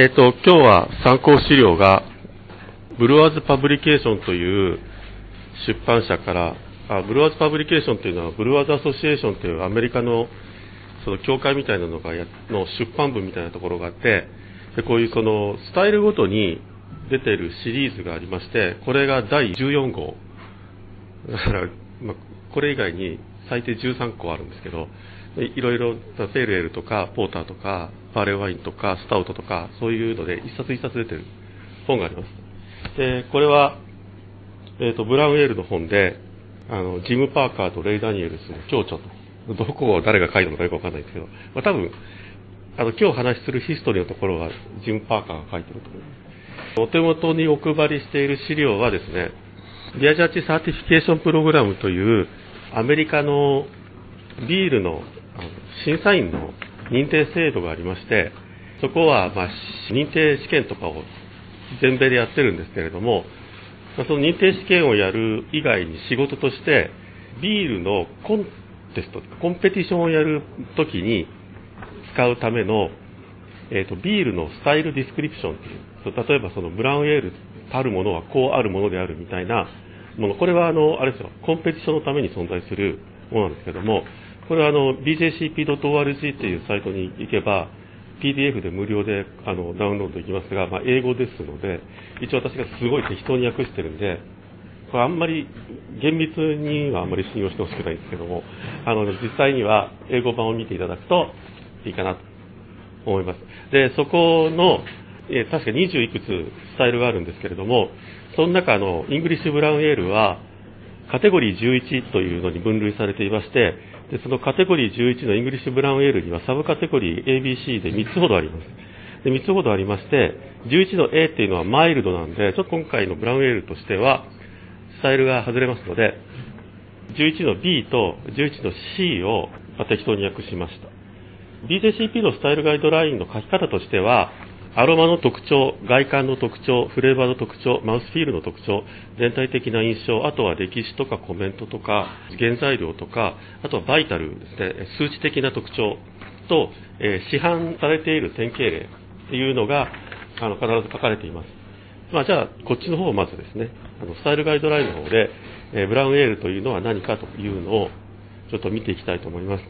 えっ、と、今日は参考資料が、ブルワーズパブリケーションという出版社から、あブルワーズパブリケーションというのは、ブルワーズアソシエーションというアメリカのその協会みたいなのがやの出版部みたいなところがあって、でこういうそのスタイルごとに出ているシリーズがありまして、これが第14号。だから、まあ、これ以外に最低13個あるんですけど、いろいろ、ペールエールとか、ポーターとか、バーレーワインとか、スタウトとか、そういうので、一冊一冊出てる本があります。で、これは、えっ、と、ブラウンエールの本で、あの、ジム・パーカーとレイ・ダニエルスの共著と、どこを誰が書いたのかよくわかんないんですけど、まあ、多分、あの、今日話するヒストリーのところは、ジム・パーカーが書いてると思います。お手元にお配りしている資料はですね、 Beer Judge Certification Program という、アメリカのビールの審査員の認定制度がありまして、そこは、まあ、認定試験とかを全米でやってるんですけれども、その認定試験をやる以外に仕事として、ビールのコンテスト、コンペティションをやるときに使うための、えーと、ビールのスタイルディスクリプションっていう、例えばそのブラウンエールたるものはこうあるものであるみたいなもの、これはあの、あれですよ、コンペティションのために存在するものなんですけども、これはあの、bjcp.org っていうサイトに行けば、PDF で無料であのダウンロードできますが、まあ、英語ですので、一応私がすごい適当に訳してるんで、これあんまり厳密にはあんまり信用してほしくないんですけども、あの、実際には英語版を見ていただくといいかなと思います。で、そこの、え確か20いくつスタイルがあるんですけれども、その中の English Brown Ale は、カテゴリー11というのに分類されていまして、でそのカテゴリー11の English Brown Ale にはサブカテゴリー ABC で3つほどあります。で3つほどありまして、11の A っていうのはマイルドなんで、ちょっと今回のブラウンエールとしては、スタイルが外れますので、11の B と11の C を適当に訳しました。BJCP のスタイルガイドラインの書き方としては、アロマの特徴、外観の特徴、フレーバーの特徴、マウスフィールの特徴、全体的な印象、あとは歴史とかコメントとか、原材料とか、あとはバイタルですね、数値的な特徴と、え市販されている典型例っていうのが、あの、必ず書かれています。まあ、じゃあ、こっちの方をまずですね、あのスタイルガイドラインの方で、えブラウンエールというのは何かというのを、ちょっと見ていきたいと思います。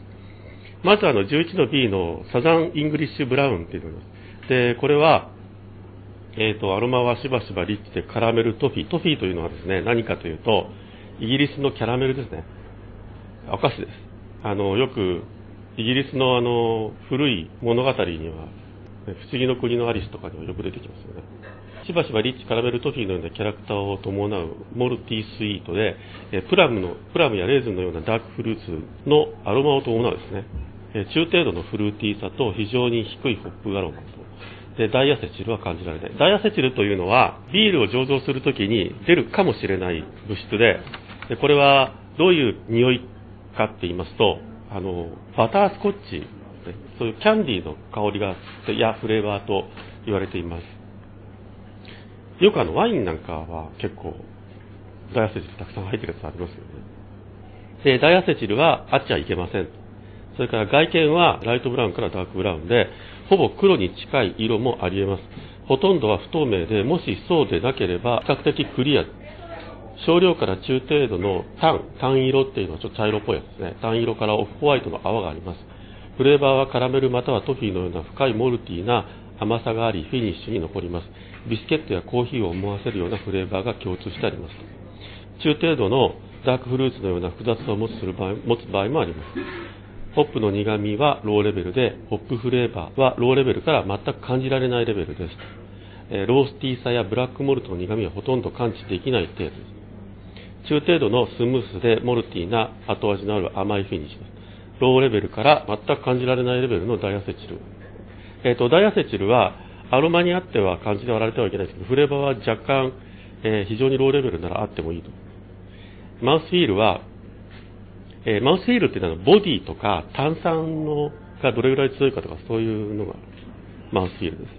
まずあの11の B の Southern English Brown っていうのがあります。で、これは、えっ、と、アロマはしばしばリッチでカラメルトフィー。トフィーというのはですね、何かというと、イギリスのキャラメルですね。お菓子です。あの、よく、イギリスのあの、古い物語には、不思議の国のアリスとかにはよく出てきますよね。しばしばリッチカラメルトフィーのようなキャラクターを伴う malty sweet で、プラムの、プラムやレーズンのようなダークフルーツのアロマを伴うですね。中程度のフルーティーさと非常に低いホップアロマ。で、ダイアセチルは感じられない。ダイアセチルというのは、ビールを醸造するときに出るかもしれない物質で、でこれはどういう匂いかって言いますと、あの、バタースコッチ、そういうキャンディーの香りが、やフレーバーと言われています。よくあの、ワインなんかは結構、ダイアセチルたくさん入ってるやつありますよね。で、ダイアセチルはあっちゃいけません。それから外見はライトブラウンからダークブラウンで、ほぼ黒に近い色もあり得ます。ほとんどは不透明で、もしそうでなければ比較的クリア。少量から中程度の単、単色っていうのはちょっと茶色っぽいやつですね。単色からオフホワイトの泡があります。フレーバーはカラメルまたはトフィーのような深いモルティーな甘さがあり、フィニッシュに残ります。ビスケットやコーヒーを思わせるようなフレーバーが共通してあります。中程度のダークフルーツのような複雑さを持つする場合持つ場合もあります。ホップの苦味はローレベルで、ホップフレーバーはローレベルから全く感じられないレベルです。 roasty さや black malt の苦味はほとんど感知できない程度です。中程度のスムースで malty な後味のある甘いフィニッシュです。ローレベルから全く感じられないレベルの diacetyl。えっ、と、 diacetyl はアロマにあっては感じで割られてはいけないですけど、フレーバーは若干、えー非常にローレベルならあってもいいと。 mouthfeel は、えー mouthfeel っていうのはボディとか炭酸のがどれぐらい強いかとかそういうのが mouthfeel です。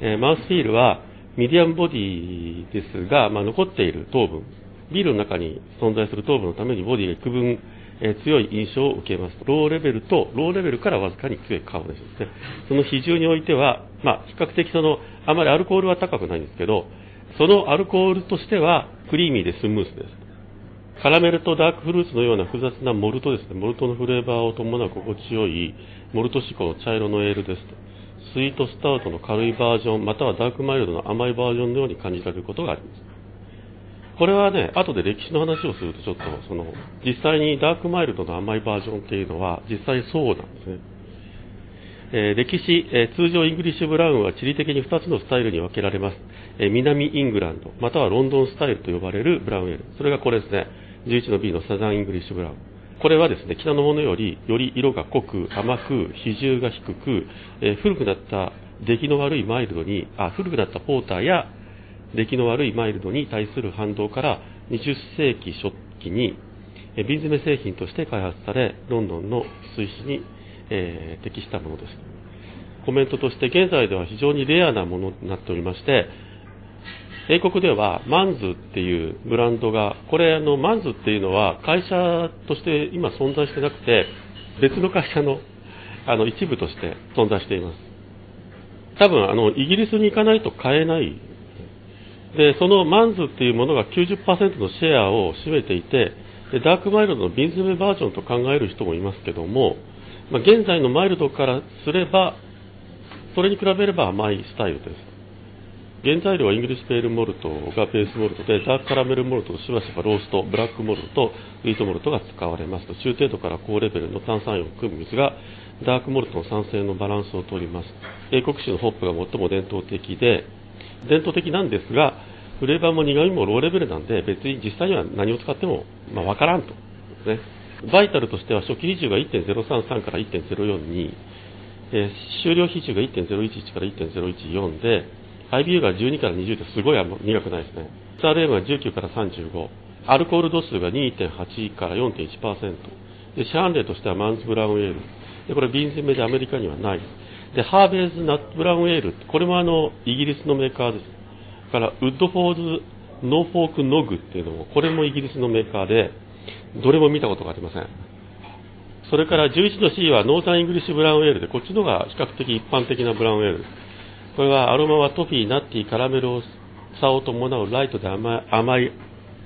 えー mouthfeel は medium body ですが、まあ、残っている糖分、ビールの中に存在する糖分のためにボディが幾分えー、強い印象を受けます。ローレベルとローレベルからわずかに強いカーボネーションです。ねその比重においては、まあ、比較的そのあまりアルコールは高くないんですけどそのアルコールとしてはクリーミーでスムースです。カラメルとダークフルーツのような複雑なモルトですねモルトのフレーバーを伴う心地よいモルト志向の茶色のエールですとスイートスタウトの軽いバージョンまたはダークマイルドの甘いバージョンのように感じられることがありますこれはね、後で歴史の話をするとちょっと、その、実際に dark mild の甘いバージョンっていうのは、実際そうなんですね。えー、歴史、えー、通常 English Brown は地理的に2つのスタイルに分けられます。えー、南イングランド、またはロンドンスタイルと呼ばれるブラウンエール。それがこれですね。11の B の Southern English Brown。これはですね、北のものより、より色が濃く、甘く、比重が低く、え古くなった出来の悪いマイルドに、あ、古くなったポーターや出来の悪いマイルドに対する反動から20世紀初期にえ瓶詰め製品として開発されロンドンの水死に、えー、適したものですコメントとして現在では非常にレアなものになっておりまして英国ではマンズっていうブランドがこれあのマンズっていうのは会社として今存在してなくて別の会社の あの一部として存在しています。多分あのイギリスに行かないと買えない。でその Mann's っていうものが90%のシェアを占めていてで dark mild の瓶詰めバージョンと考える人もいますけども、まあ、現在のマイルドからすればそれに比べれば甘いスタイルです。原材料は English pale malt が base malt で dark caramel malt としばしば roast black malt と wheat malt が使われますと中程度から高レベルの炭酸イオンを含む水がダークモルトの酸性のバランスをとります英国種のホップが最も伝統的で伝統的なんですが、フレーバーも苦味もローレベルなんで、別に実際には何を使っても、まあ、分からんと。ね。バイタルとしては初期比重が1.033から1.042、えー、終了比重が1.011から1.014で、IBU が12から20ってすごい苦くないですね。SRM が19から35、アルコール度数が2.8から4.1%、でシャーンレーとしてはマンズブラウンエール、でこれ瓶詰めでアメリカにはない。で、ハーベーズ・ナット・ブラウン・エール、これもあのイギリスのメーカーです。から、ウッドフォーズ・ノーフォーク・ノグっていうのも、これもイギリスのメーカーで、どれも見たことがありません。それから11の C はノーザン・イングリッシュ・ブラウン・エールで、こっちのが比較的一般的なブラウン・エールです。これはアロマはトフィー、ナッティ、カラメルさを伴うライトで甘い甘い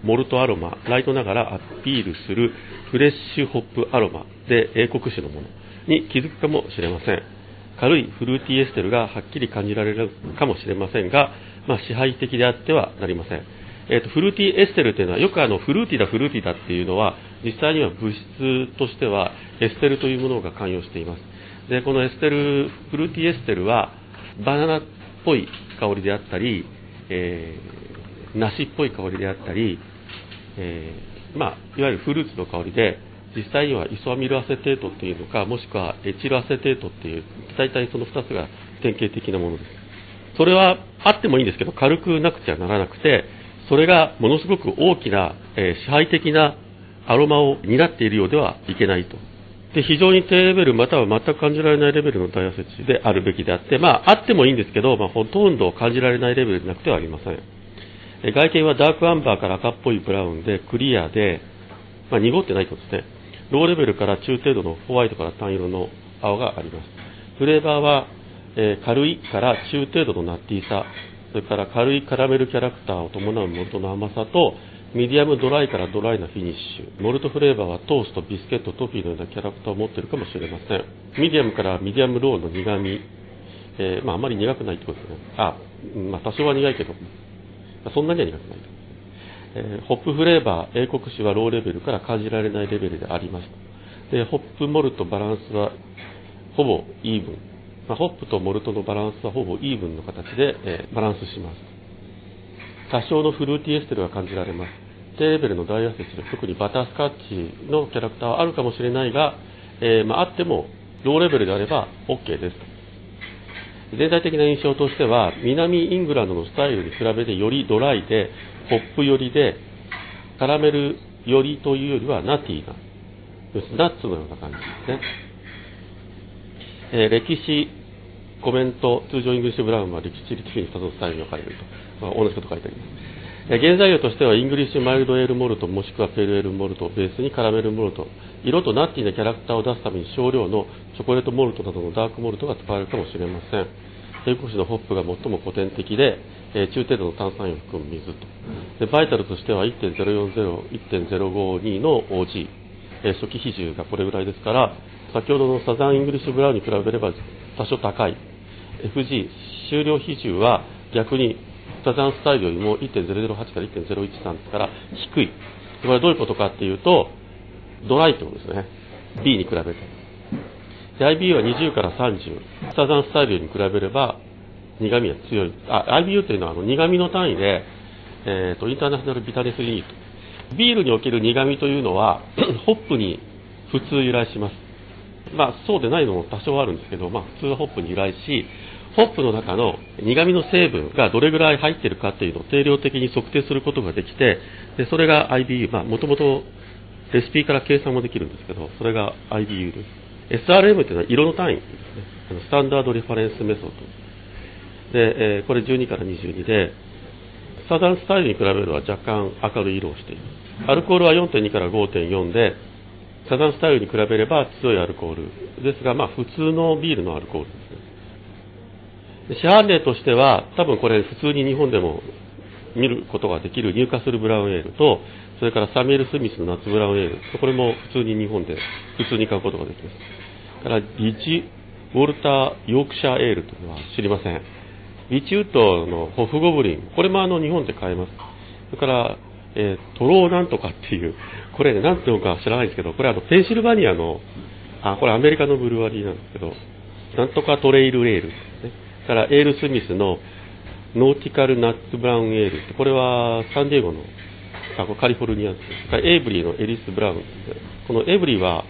モルトアロマ、ライトながらアピールするフレッシュホップアロマで英国種のものに気づくかもしれません。軽いフルーティーエステルがはっきり感じられるかもしれませんが、まあ、支配的であってはなりません。えーと、フルーティーエステルというのは、よくあのフルーティーだ、フルーティーだっていうのは、実際には物質としてはエステルというものが関与しています。で、このエステル、フルーティーエステルは、バナナっぽい香りであったり、えー、梨っぽい香りであったり、えー、まあ、いわゆるフルーツの香りで、実際にはイソアミルアセテートっていうのか、もしくはエチルアセテートっていう、大体その2つが典型的なものです。それはあってもいいんですけど、軽くなくちゃならなくて、それがものすごく大きな、えー、支配的なアロマを担っているようではいけないと。で、非常に低レベルまたは全く感じられないレベルのダイアセチであるべきであって、まあ、あってもいいんですけど、まあ、ほとんど感じられないレベルでなくてはありません。外見はダークアンバーから赤っぽいブラウンで、クリアで、まあ、濁ってないとですね。ローレベルから中程度のホワイトから淡色の泡があります。フレーバーは、えー、軽いから中程度のナッティーさ、それから軽いカラメルキャラクターを伴うモルトの甘さと、ミディアムドライからドライなフィニッシュ。モルトフレーバーはトースト、ビスケット、トフィーのようなキャラクターを持っているかもしれません。ミディアムからミディアムローの苦味。えー、まあ、あまり苦くないってことですね。あ、まあ、多少は苦いけど、そんなには苦くない。えー、ホップフレーバー、英国種はローレベルから感じられないレベルであります。で、ホップモルトバランスはほぼイーブン。まあ、ホップとモルトのバランスはほぼイーブンの形で、えー、バランスします。多少のフルーティーエステルが感じられます。低レベルのダイアセスで特にバタースカッチのキャラクターはあるかもしれないが、えー、まあ、あってもローレベルであれば OK です。全体的な印象としては南イングランドのスタイルに比べてよりドライでホップ寄りで、カラメル寄りというよりはナッティーな、ナッツのような感じですね。えー、歴史、コメント、通常イングリッシュブラウンは歴史的に2つのスタイルに分かれると。まあ、同じこと書いてあります。原材料としてはイングリッシュマイルドエールモルトもしくはペルエールモルトベースにカラメルモルト色とナッティなキャラクターを出すために少量のチョコレートモルトなどのダークモルトが使われるかもしれません英国種のホップが最も古典的で、え、中程度の炭酸塩を含む水とでバイタルとしては1.040-1.052の OG、えー、初期比重がこれぐらいですから先ほどのサザンイングリッシュブラウンに比べれば多少高い FG 終了比重は逆にサザンスタイルよりも1.008から1.013ですから低い。これはどういうことかっていうと、ドライってことですね。B に比べて。で、IBU は20から30。サザンスタイルに比べれば苦味は強い。あ、IBU というのはあの苦味の単位で、えっ、ー、と、インターナショナルビタネスリニット。ビールにおける苦味というのは、ホップに普通由来します。まあ、そうでないのも多少あるんですけど、まあ、普通はホップに由来し、ホップの中の苦味の成分がどれぐらい入ってるかというのを定量的に測定することができて、でそれが IBU、まあ、もともとレシピから計算もできるんですけど、それが IBU です。SRM というのは色の単位ですね。あのスタンダードリファレンスメソッド。で、えー、これ12から22で、サザンスタイルに比べると若干明るい色をしています。アルコールは4.2から5.4で、サザンスタイルに比べれば強いアルコールですが、まあ、普通のビールのアルコールですね。市販例としては、多分これ普通に日本でも見ることができるニューカッスルブラウンエールと、それからサミュエル・スミスのナッツブラウンエール、これも普通に日本で普通に買うことができます。からリグ・ウェルター・ヨークシャーエールというのは知りません。ウィッチウッドのホブゴブリン、これもあの日本で買えます。それから、えー、トローなんとかっていう、これ、ね、なんていうのか知らないんですけど、これあの、ペンシルバニアの、あ、これアメリカのブルワリーなんですけど、なんとかトレイルエール。から、エール・スミスのノーティカル・ナッツ・ブラウン・エールこれはサンディエゴの、あカリフォルニアです。エイブリーのエリス・ブラウン、このエイブリーは、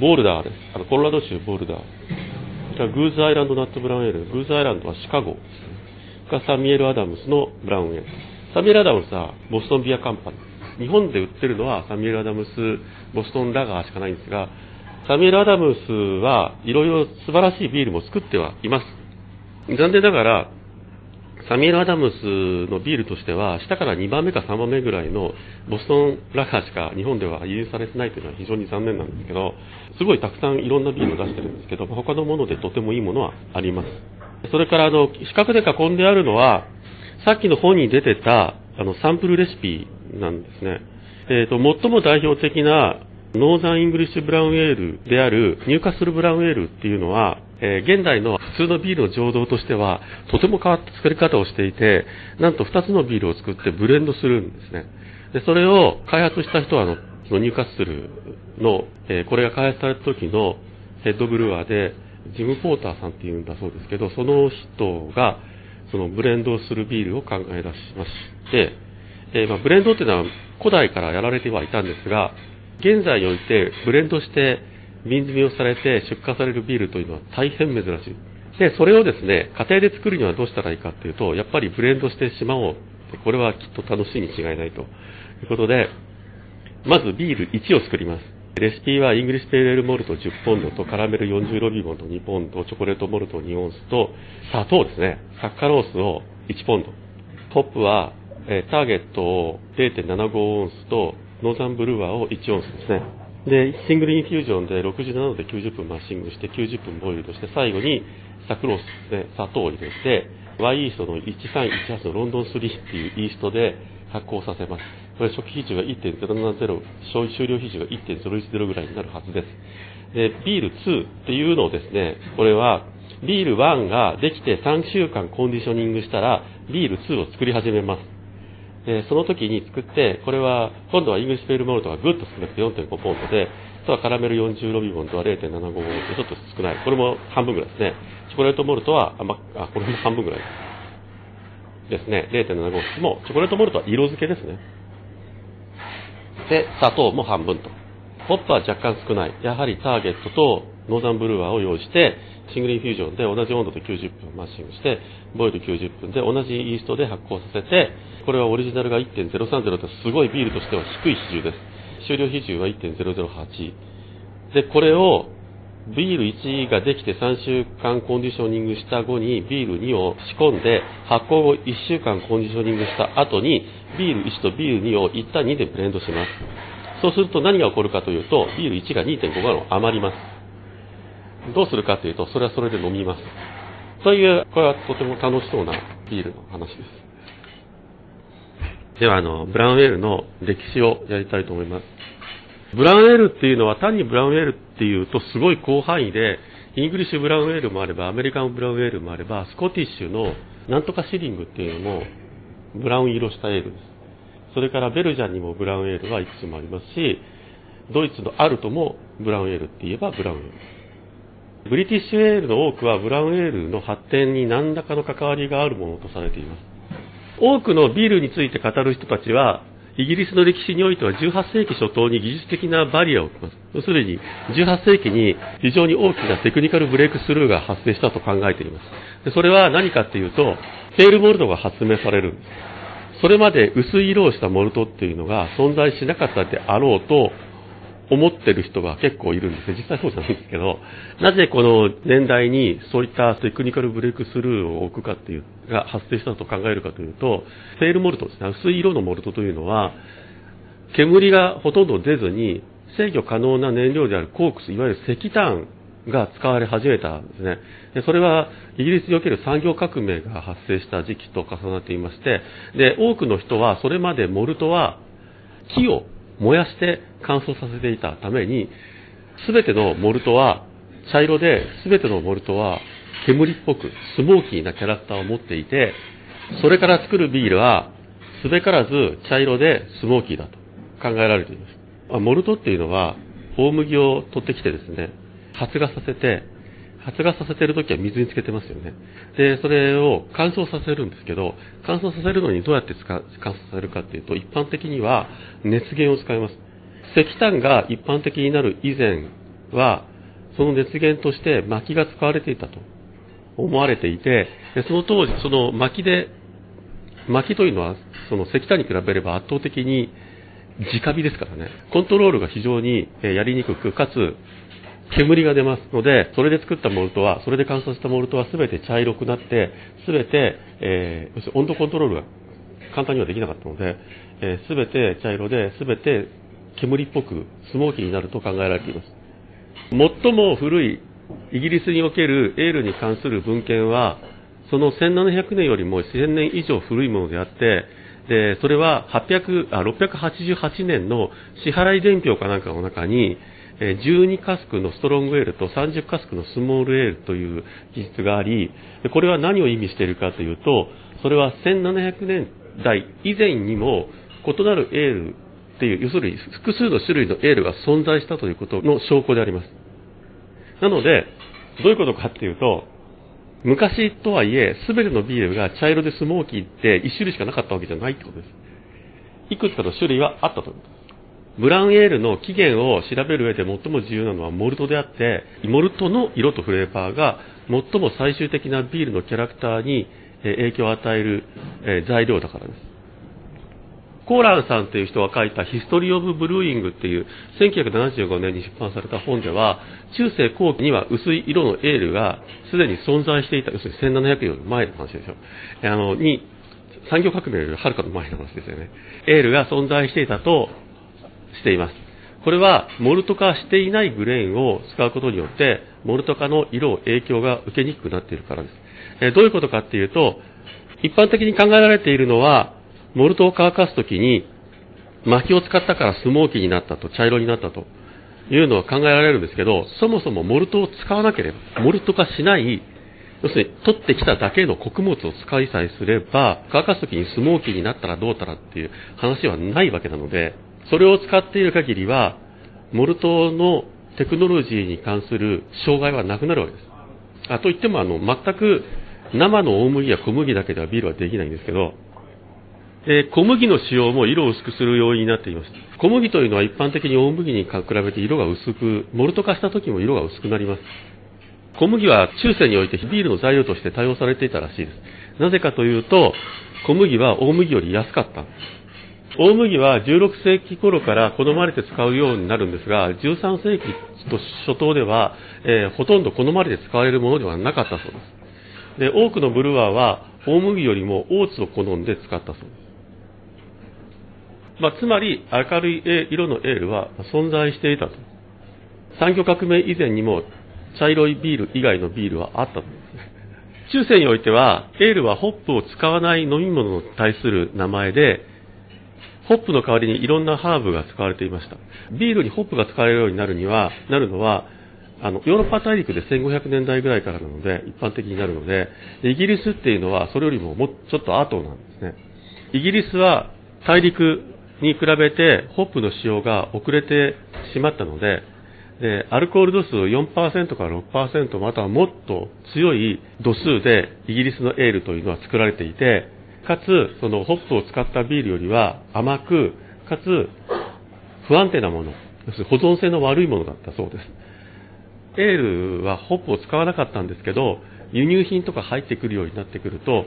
ボールダーです。あの、コロラド州ボールダー。グーズアイランドナッツブラウンエール。グーズアイランドはシカゴですね。サミエル・アダムスのブラウンエール。サミエル・アダムスはボストンビアカンパニー。日本で売ってるのはサミュエル・アダムス、ボストン・ラガーしかないんですが、サミュエル・アダムスはいろいろ素晴らしいビールも作ってはいます。残念ながら、サミュエル・アダムスのビールとしては、下から2番目か3番目ぐらいのボストン・ラガーしか日本では輸入されてないというのは非常に残念なんですけど、すごいたくさんいろんなビールを出してるんですけど、他のものでとてもいいものはあります。それからあの、四角で囲んであるのは、さっきの本に出てたあのサンプルレシピなんですね。えーと、最も代表的なノーザンイングリッシュブラウンエールであるニューカッスルブラウンエールっていうのは、えー、現代の普通のビールの醸造としてはとても変わった作り方をしていて、なんと2つのビールを作ってブレンドするんですね。でそれを開発した人はあの、ニューカッスルの、えー、これが開発された時のヘッドブルワーで、ジム・ポーターさんっていうんだそうですけど、その人がそのブレンドをするビールを考え出しまして、えー、まあ、ブレンドっていうのは古代からやられてはいたんですが、現在においてブレンドして瓶詰めをされて出荷されるビールというのは大変珍しい。で、それをですね、家庭で作るにはどうしたらいいかっていうと、やっぱりブレンドしてしまおう。これはきっと楽しいに違いないということで、まずビール1を作ります。レシピはイングリッシュペールエールモルト10ポンドとカラメル40ロビボンと2ポンド、チョコレートモルト2オンスと砂糖ですね、サッカロースを1ポンド。ホップはえターゲットを0.75オンスとノーザンブルーアーを1オンスですね。で、シングルインフュージョンで67度で90分マッシングして90分ボイルドして最後にサクロースですね、砂糖を入れて、ワイイーストの1318のロンドン3っていうイーストで発酵させます。これ初期比重が1.070、終了比重が1.010ぐらいになるはずです。で、ビール2っていうのをですね、これはビール1ができて3週間コンディショニングしたら、ビール2を作り始めます。で、その時に作って、これは、今度はイングリッシュペールモルトがぐっと少なくて4.5ポンドで、あとはカラメル40ロビボンとは0.75ポンドでちょっと少ない。これも半分ぐらいですね。チョコレートモルトは、あ、ま、あこれも半分ぐらいですね。0.75も、チョコレートモルトは色付けですね。で、砂糖も半分と。ホップは若干少ない。やはりターゲットとノーザンブルーアーを用意して、シングルインフュージョンで同じ温度で90分マッシングして、ボイル90分で同じイーストで発酵させて、これはオリジナルが1.030とすごいビールとしては低い比重です。終了比重は1.008。で、これをビール1ができて3週間コンディショニングした後にビール2を仕込んで発酵後1週間コンディショニングした後にビール1とビール2を1対2でブレンドしますそうすると何が起こるかというとビール1が2.5ガロン余りますどうするかというとそれはそれで飲みますというこれはとても楽しそうなビールの話ですではあのブラウンエールの歴史をやりたいと思いますブラウンエールっていうのは単にブラウンエールっていうとすごい広範囲で、イングリッシュブラウンエールもあれば、アメリカンブラウンエールもあれば、スコティッシュのなんとかシリングっていうのもブラウン色したエールです。それからベルジャンにもブラウンエールはいくつもありますし、ドイツのアルトもブラウンエールって言えばブラウンエール。ブリティッシュエールの多くはブラウンエールの発展に何らかの関わりがあるものとされています。多くのビールについて語る人たちは、イギリスの歴史においては18世紀初頭に技術的なバリアを置きます。要するに、18世紀に非常に大きなテクニカルブレイクスルーが発生したと考えています。でそれは何かっていうと、ペールモルトが発明されるんです。それまで薄い色をしたモルトっていうのが存在しなかったであろうと思ってる人が結構いるんですね。実際そうじゃないんですけど、なぜこの年代にそういったテクニカルブレイクスルーを置くかっていう、が発生したと考えるかというと、フェールモルトですね。薄い色のモルトというのは、煙がほとんど出ずに制御可能な燃料であるコークス、いわゆる石炭が使われ始めたんですね。でそれはイギリスにおける産業革命が発生した時期と重なっていまして、で、多くの人はそれまでモルトは木を燃やして乾燥させていたために、すべてのモルトは茶色で、すべてのモルトは煙っぽく、スモーキーなキャラクターを持っていて、それから作るビールは、すべからず茶色でスモーキーだと考えられています。モルトっていうのは、大麦を取ってきてですね、発芽させて、発芽させてるときは水につけてますよね。で、それを乾燥させるんですけど、乾燥させるのにどうやって乾燥させるかっていうと、一般的には熱源を使います。石炭が一般的になる以前は、その熱源として薪が使われていたと思われていて、その当時、その薪で、薪というのはその石炭に比べれば圧倒的に直火ですからね、コントロールが非常にやりにくく、かつ煙が出ますので、それで作ったモルトは、それで乾燥したモルトは全て茶色くなって、全て、えー、温度コントロールが簡単にはできなかったので、えー、全て茶色で、全て煙っぽくスモーキーになると考えられています。最も古いイギリスにおけるエールに関する文献は、その1700年よりも1000年以上古いものであって、でそれは800あ688年の支払い伝票かなんかの中に、12カスクのストロングエールと30カスクのスモールエールという記述があり、これは何を意味しているかというと、それは1700年代以前にも異なるエールっていう、要するに複数の種類のエールが存在したということの証拠であります。なので、どういうことかっていうと、昔とはいえ、すべてのビールが茶色でスモーキーって1種類しかなかったわけじゃないってことです。いくつかの種類はあったと。ブラウンエールの起源を調べる上で最も重要なのはモルトであって、モルトの色とフレーバーが最も最終的なビールのキャラクターに影響を与える材料だからです。コーランさんという人が書いたヒストリー・オブ・ブルーイングっていう1975年に出版された本では、中世後期には薄い色のエールがすでに存在していた、要するに1700年より前の話でしょ。あの、に、産業革命よりはるかの前の話ですよね。エールが存在していたとしています。これはモルト化していないグレーンを使うことによって、モルト化の色を影響が受けにくくなっているからです。どういうことかっていうと、一般的に考えられているのは、モルトを乾かすときに、薪を使ったからスモーキーになったと、茶色になったというのは考えられるんですけど、そもそもモルトを使わなければ、モルト化しない、要するに取ってきただけの穀物を使いさえすれば、乾かすときにスモーキーになったらどうたらっていう話はないわけなので、それを使っている限りは、モルトのテクノロジーに関する障害はなくなるわけです。あといってもあの、全く生の大麦や小麦だけではビールはできないんですけど、で小麦の使用も色を薄くする要因になっています。小麦というのは一般的に大麦に比べて色が薄く、モルト化した時も色が薄くなります。小麦は中世においてビールの材料として多用されていたらしいです。なぜかというと、小麦は大麦より安かった。大麦は16世紀頃から好まれて使うようになるんですが、13世紀と初頭では、えー、ほとんど好まれて使われるものではなかったそうです。で、多くのブルワーは大麦よりもオーツを好んで使ったそうです。まあ、つまり明るい色のエールは存在していたと。産業革命以前にも茶色いビール以外のビールはあったと。中世においては、エールはホップを使わない飲み物に対する名前で、ホップの代わりにいろんなハーブが使われていました。ビールにホップが使われるようになるには、なるのは、あの、ヨーロッパ大陸で1500年代ぐらいからなので、一般的になるので、イギリスっていうのはそれよりももうちょっと後なんですね。イギリスは大陸に比べてホップの使用が遅れてしまったので、で、アルコール度数4%から6%またはもっと強い度数でイギリスのエールというのは作られていて、かつ、そのホップを使ったビールよりは甘く、かつ不安定なもの、要するに保存性の悪いものだったそうです。エールはホップを使わなかったんですけど、輸入品とか入ってくるようになってくると、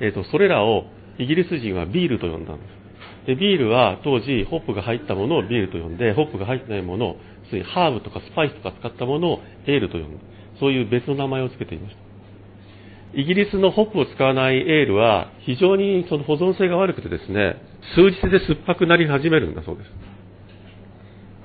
えっ、ー、と、それらをイギリス人はビールと呼んだんです。で、ビールは当時、ホップが入ったものをビールと呼んで、ホップが入ってないものを、ハーブとかスパイスとか使ったものをエールと呼んで、そういう別の名前を付けていました。イギリスのホップを使わないエールは非常にその保存性が悪くてですね、数日で酸っぱくなり始めるんだそうです。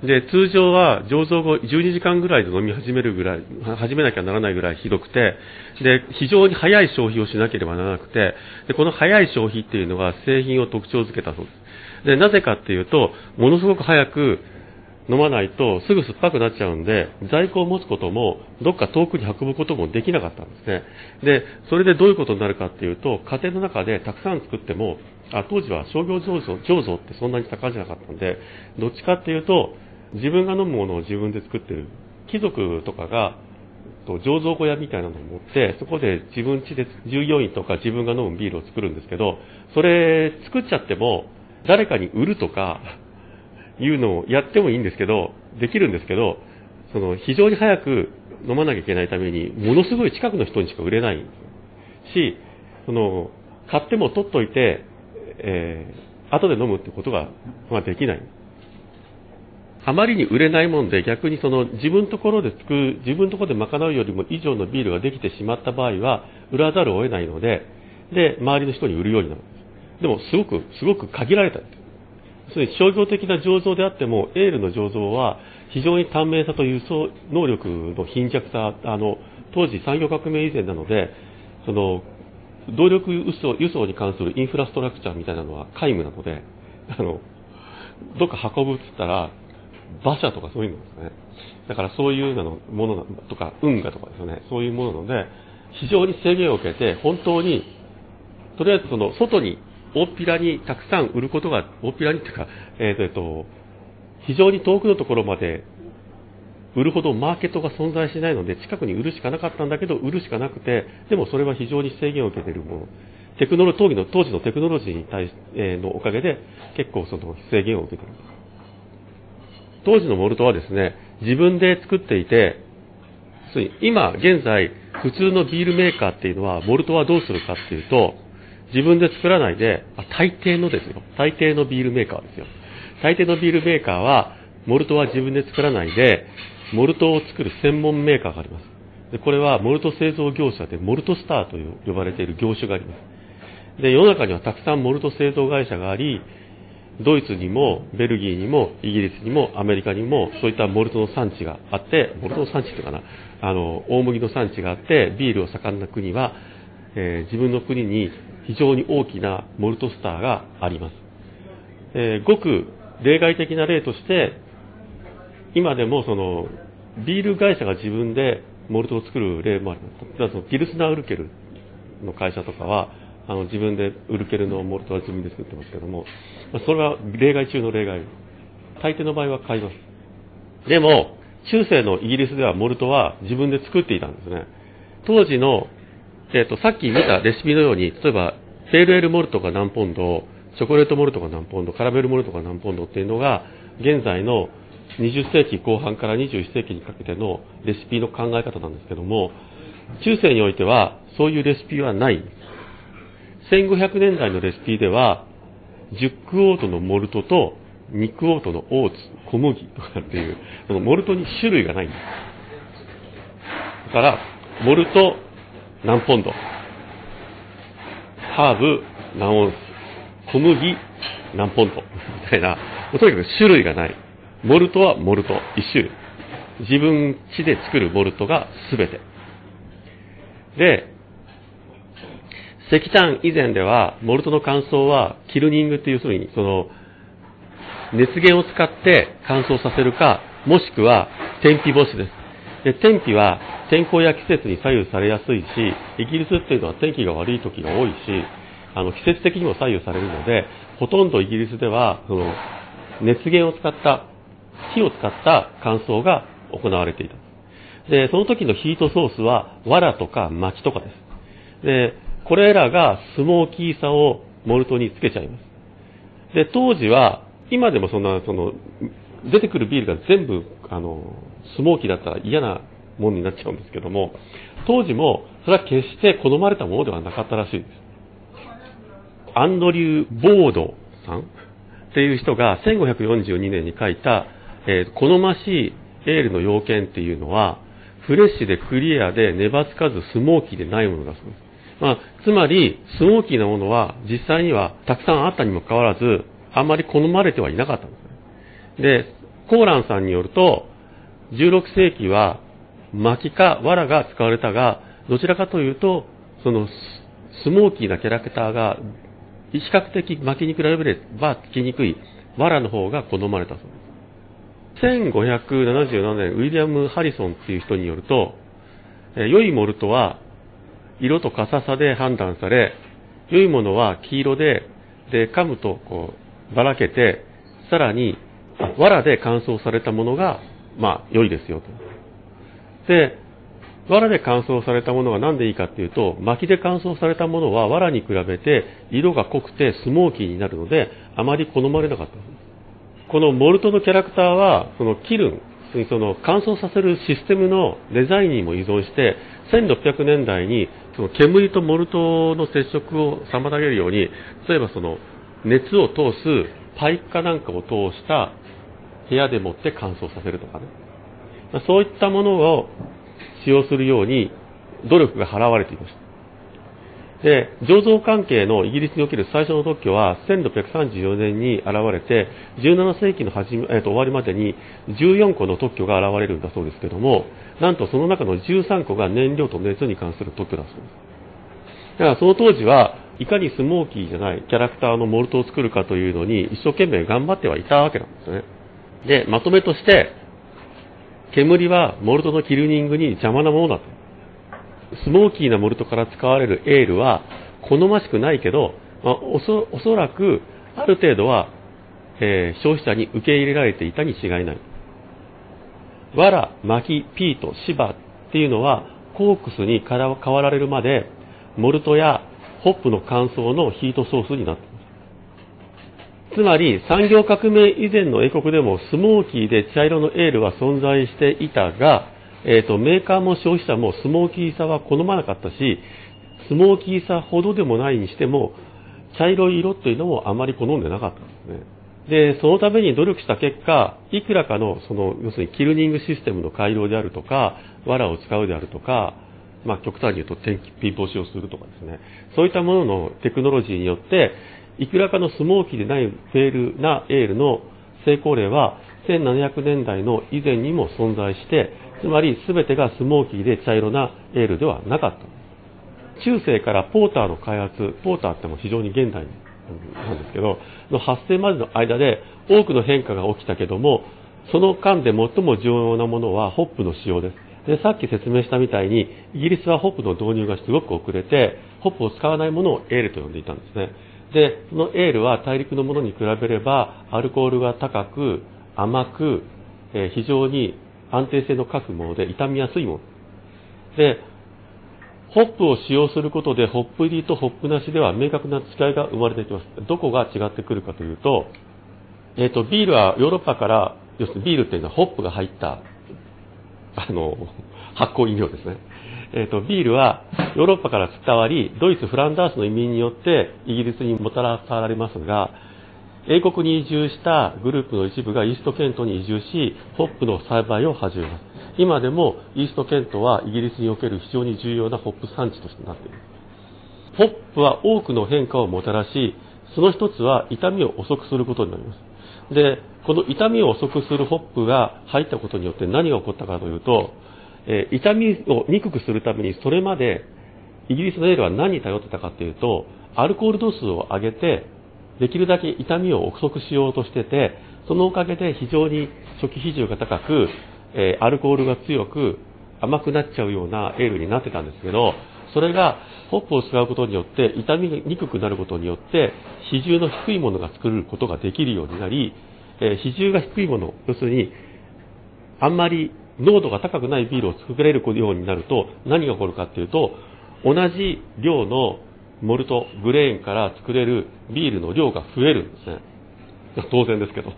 で、通常は醸造後12時間ぐらいで飲み始めるぐらい、始めなきゃならないぐらいひどくて、で、非常に早い消費をしなければならなくて、で、この早い消費っていうのが製品を特徴づけたそうです。で、なぜかっていうと、ものすごく早く飲まないとすぐ酸っぱくなっちゃうんで、在庫を持つことも、どっか遠くに運ぶこともできなかったんですね。で、それでどういうことになるかっていうと、家庭の中でたくさん作っても、あ当時は商業醸造醸造ってそんなに盛んじゃなかったんで、どっちかっていうと、自分が飲むものを自分で作ってる。貴族とかが、醸造小屋みたいなのを持って、そこで自分家で従業員とか自分が飲むビールを作るんですけど、それ作っちゃっても、誰かに売るとか、いうのをやってもいいんですけど、できるんですけど、その非常に早く飲まなきゃいけないために、ものすごい近くの人にしか売れないし、その買っても取っといて、えー、後で飲むってことが、まあ、できない。あまりに売れないもんで逆にその自分のところで作る、自分のところで賄うよりも以上のビールができてしまった場合は、売らざるを得ないので、で、周りの人に売るようになるで。も、すごく、すごく限られた。そういう商業的な醸造であっても、エールの醸造は非常に短命さと輸送能力の貧弱さ、あの当時産業革命以前なので、その動力輸送輸送に関するインフラストラクチャーみたいなのは皆無なので、あのどっか運ぶって言ったら、馬車とかそういうのですね。だからそういうのものとか、運河とかですよね。そういうものなので、非常に制限を受けて、本当に、とりあえずその外に大っぴらにたくさん売ることが、大っぴらにっていうか、えー、と、非常に遠くのところまで売るほどマーケットが存在しないので、近くに売るしかなかったんだけど、売るしかなくて、でもそれは非常に制限を受けているもの。テクノロ当時の当時のテクノロジーに対し、えー、のおかげで結構その制限を受けている。当時のモルトはですね、自分で作っていて、今現在普通のビールメーカーっていうのはモルトはどうするかっていうと、自分で作らないで、あ大抵のですよ。大抵のビールメーカーですよ。大抵のビールメーカーは、モルトは自分で作らないで、モルトを作る専門メーカーがあります。でこれはモルト製造業者でモルトスターと呼ばれている業種があります。で、世の中にはたくさんモルト製造会社があり、ドイツにもベルギーにもイギリスにもアメリカにもそういったモルトの産地があって、モルトの産地っていうかな、あの、大麦の産地があって、ビールを盛んな国は、えー、自分の国に非常に大きなモルトスターがあります。えー、ごく例外的な例として、今でもそのビール会社が自分でモルトを作る例もあります。例えばそのギルスナーウルケルの会社とかは、あの自分でウルケルのモルトは自分で作ってますけども、それは例外中の例外。大抵の場合は買います。でも、中世のイギリスではモルトは自分で作っていたんですね。当時のえっ、ー、と、さっき見たレシピのように、例えば、ペールエルモルトが何ポンド、チョコレートモルトが何ポンド、カラメルモルトが何ポンドっていうのが、現在の20世紀後半から21世紀にかけてのレシピの考え方なんですけども、中世においてはそういうレシピはない。1500年代のレシピでは、ジュックオートのモルトと肉オートのオーツ、小麦とかっていう、そのモルトに種類がないんです。だから、モルト何ポンド、ハーブ何オンス、小麦何ポンド、みたいな、とにかく種類がない。モルトはモルト、一種類。自分地で作るモルトが全て。で、石炭以前では、モルトの乾燥は、キルニングっていう、そに、その、熱源を使って乾燥させるか、もしくは、天日干しです。で、天日は、天候や季節に左右されやすいし、イギリスっていうのは天気が悪い時が多いし、あの、季節的にも左右されるので、ほとんどイギリスでは、その、熱源を使った、火を使った乾燥が行われていた。で、その時のヒートソースは、藁とか薪とかです。で、これらがスモーキーさをモルトにつけちゃいます。で、当時は、今でもそんな、その、出てくるビールが全部、あの、スモーキーだったら嫌なものになっちゃうんですけども、当時も、それは決して好まれたものではなかったらしいです。アンドリュー・ボードさんっていう人が1542年に書いた、えー、好ましいエールの要件っていうのは、フレッシュでクリアで粘つかずスモーキーでないものだそうです。まあ、つまり、スモーキーなものは実際にはたくさんあったにもかかわらず、あまり好まれてはいなかったんですで、コーランさんによると、16世紀は薪か藁が使われたが、どちらかというと、そのスモーキーなキャラクターが、比較的薪に比べればつきにくい藁の方が好まれたそうです。1577年、ウィリアム・ハリソンっていう人によると、良いモルトは色と硬さで判断され、良いものは黄色で、で、噛むとこう、ばらけて、さらに、藁で乾燥されたものが、まあ、良いですよと。で、藁で乾燥されたものが何でいいかっていうと、薪で乾燥されたものは藁に比べて色が濃くてスモーキーになるので、あまり好まれなかった。このモルトのキャラクターは、そのキルン、その乾燥させるシステムのデザインにも依存して、1600年代にその煙とモルトの接触を妨げるように、例えばその熱を通すパイプかなんかを通した部屋でもって乾燥させるとかね。そういったものを使用するように努力が払われていました。で、醸造関係のイギリスにおける最初の特許は1634年に現れて、17世紀の始め、えー、と終わりまでに14個の特許が現れるんだそうですけども、なんとその中の13個が燃料と熱に関する特許だそうです。だからその当時は、いかにスモーキーじゃないキャラクターのモルトを作るかというのに一生懸命頑張ってはいたわけなんですね。で、まとめとして、煙はモルトのキルニングに邪魔なものだと。スモーキーなモルトから使われるエールは好ましくないけど、まあ、おそおそらくある程度は、えー、消費者に受け入れられていたに違いない。藁、薪、ピート、芝っていうのはコークスに変わられるまでモルトやホップの乾燥のヒートソースになっています。つまり産業革命以前の英国でもスモーキーで茶色のエールは存在していたが、えーと、メーカーも消費者もスモーキーさは好まなかったし、スモーキーさほどでもないにしても、茶色い色というのもあまり好んでなかったんですね。で、そのために努力した結果、いくらかの、その、要するにキルニングシステムの改良であるとか、藁を使うであるとか、まあ、極端に言うと天気ピン防止をするとかですね、そういったもののテクノロジーによって、いくらかのスモーキーでないフェールなエールの成功例は、1700年代の以前にも存在して、つまり全てがスモーキーで茶色なエールではなかった。中世からポーターの開発、ポーターっても非常に現代なんですけど、の発生までの間で多くの変化が起きたけども、その間で最も重要なものはホップの使用です。で、さっき説明したみたいに、イギリスはホップの導入がすごく遅れて、ホップを使わないものをエールと呼んでいたんですね。で、そのエールは大陸のものに比べれば、アルコールが高く、甘く、えー、非常に安定性の欠くもので傷みやすいもの。で、ホップを使用することで、ホップ入りとホップなしでは明確な違いが生まれてきます。どこが違ってくるかというと、えっ、ー、と、ビールはヨーロッパから、要するにビールっていうのはホップが入った、あの、発酵飲料ですね。え、ー、と、ビールはヨーロッパから伝わり、ドイツ、フランダースの移民によってイギリスにもたらされますが、英国に移住したグループの一部がイーストケントに移住し、ホップの栽培を始めます。今でもイーストケントはイギリスにおける非常に重要なホップ産地としてなっている。ホップは多くの変化をもたらし、その一つは痛みを遅くすることになります。で、この痛みを遅くするホップが入ったことによって何が起こったかというと、え、痛みを憎くするためにそれまでイギリスのエールは何に頼ってたかというと、アルコール度数を上げて、できるだけ痛みを遅くしようとしてて、そのおかげで非常に初期比重が高く、え、アルコールが強く甘くなっちゃうようなエールになってたんですけど、それがホップを使うことによって痛みにくくなることによって比重の低いものが作ることができるようになり、えー、比重が低いもの、要するにあんまり濃度が高くないビールを作れるようになると何が起こるかっていうと同じ量のモルト、グレーンから作れるビールの量が増えるんですね。当然ですけど。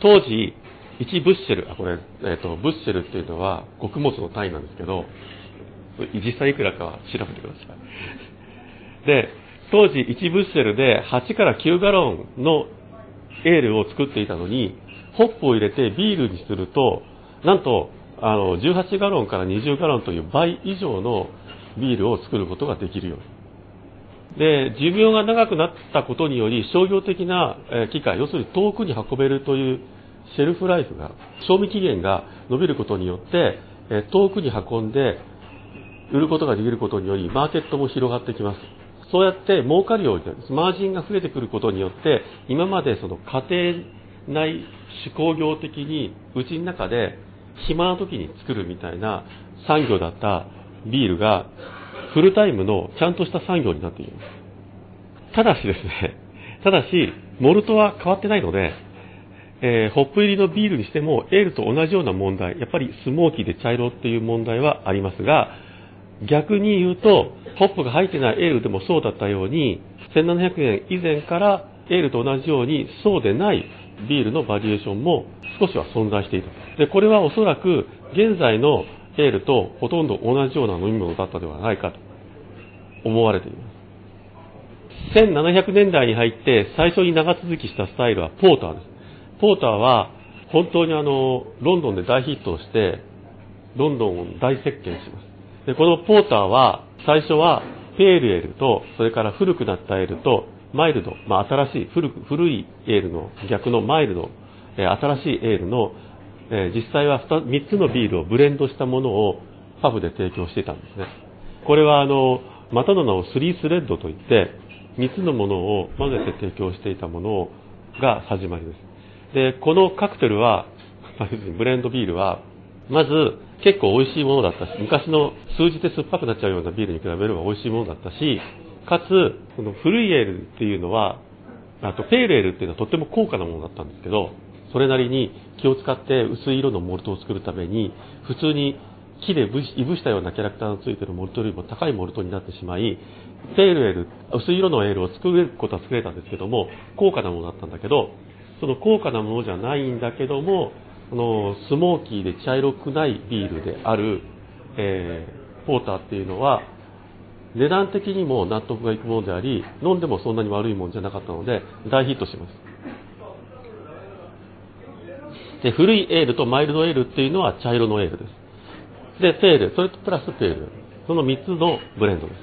当時、1ブッシェル、あ、これ、えっ、ー、と、ブッシェルっていうのは穀物の単位なんですけど、実際いくらかは調べてください。で、当時1ブッシェルで8から9ガロンのエールを作っていたのに、ホップを入れてビールにすると、なんと、あの、18ガロンから20ガロンという倍以上のビールを作ることができるように。で、寿命が長くなったことにより商業的な機械、要するに遠くに運べるというシェルフライフが、賞味期限が伸びることによって、遠くに運んで売ることができることにより、マーケットも広がってきます。そうやって儲かるようになる。マージンが増えてくることによって、今までその家庭内手工業的に、うちの中で暇な時に作るみたいな産業だったビールがフルタイムのちゃんとした産業になっています。ただしですね、ただし、モルトは変わってないので、えー、ホップ入りのビールにしても、エールと同じような問題、やっぱりスモーキーで茶色っていう問題はありますが、逆に言うと、ホップが入ってないエールでもそうだったように、1700年以前からエールと同じように、そうでないビールのバリエーションも少しは存在していた。で、これはおそらく現在のエールとほとんど同じような飲み物だったではないかと思われています。1700年代に入って最初に長続きしたスタイルはポーターです。ポーターは本当にあの、ロンドンで大ヒットをして、ロンドンを大席巻します。で、このポーターは最初はペールエールと、それから古くなったエールと、マイルド、まあ、新しい古く、古いエールの逆のマイルド、え、新しいエールのえ実際は 3, つのビールをブレンドしたものをパブで提供していたんですね。これはあの、またの名をスリースレッドといって、3つのものを混ぜて提供していたものが始まりです。で、このカクテルは、ブレンドビールは、まず結構美味しいものだったし、昔の数字で酸っぱくなっちゃうようなビールに比べれば美味しいものだったし、かつ、この古いエールっていうのは、あとペールエールっていうのはとっても高価なものだったんですけど、それなりに気を使って薄い色のモルトを作るために普通に木でいぶしたようなキャラクターのついてるモルトよりも高いモルトになってしまいペールエール薄い色のエールを作ることは作れたんですけども高価なものだったんだけどその高価なものじゃないんだけどもこのスモーキーで茶色くないビールである、えー、ポーターっていうのは値段的にも納得がいくものであり飲んでもそんなに悪いものじゃなかったので大ヒットしますで、古いエールとマイルドエールっていうのは茶色のエールです。で、ペール、それとプラスペール。その3つのブレンドで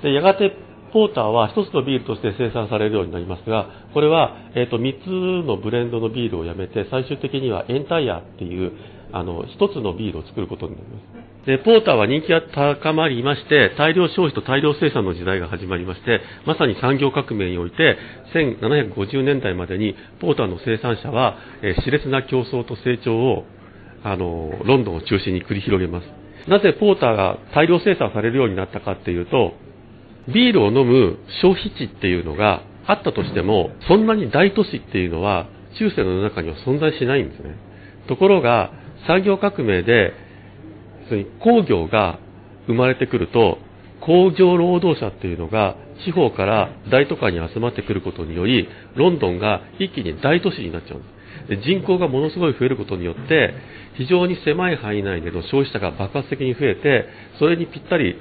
す。で、やがてポーターは1つのビールとして生産されるようになりますが、これは、えーと、3つのブレンドのビールをやめて、最終的にはエンタイヤっていう、あの、1つのビールを作ることになります。で、ポーターは人気が高まりまして、大量消費と大量生産の時代が始まりまして、まさに産業革命において、1750年代までに、ポーターの生産者は、えー、熾烈な競争と成長を、あの、ロンドンを中心に繰り広げます。なぜポーターが大量生産されるようになったかっていうと、ビールを飲む消費地っていうのがあったとしても、そんなに大都市っていうのは、中世の中には存在しないんですね。ところが、産業革命で工業が生まれてくると、工場労働者っていうのが地方から大都会に集まってくることにより、ロンドンが一気に大都市になっちゃうんです。人口がものすごい増えることによって、非常に狭い範囲内での消費者が爆発的に増えて、それにぴったり、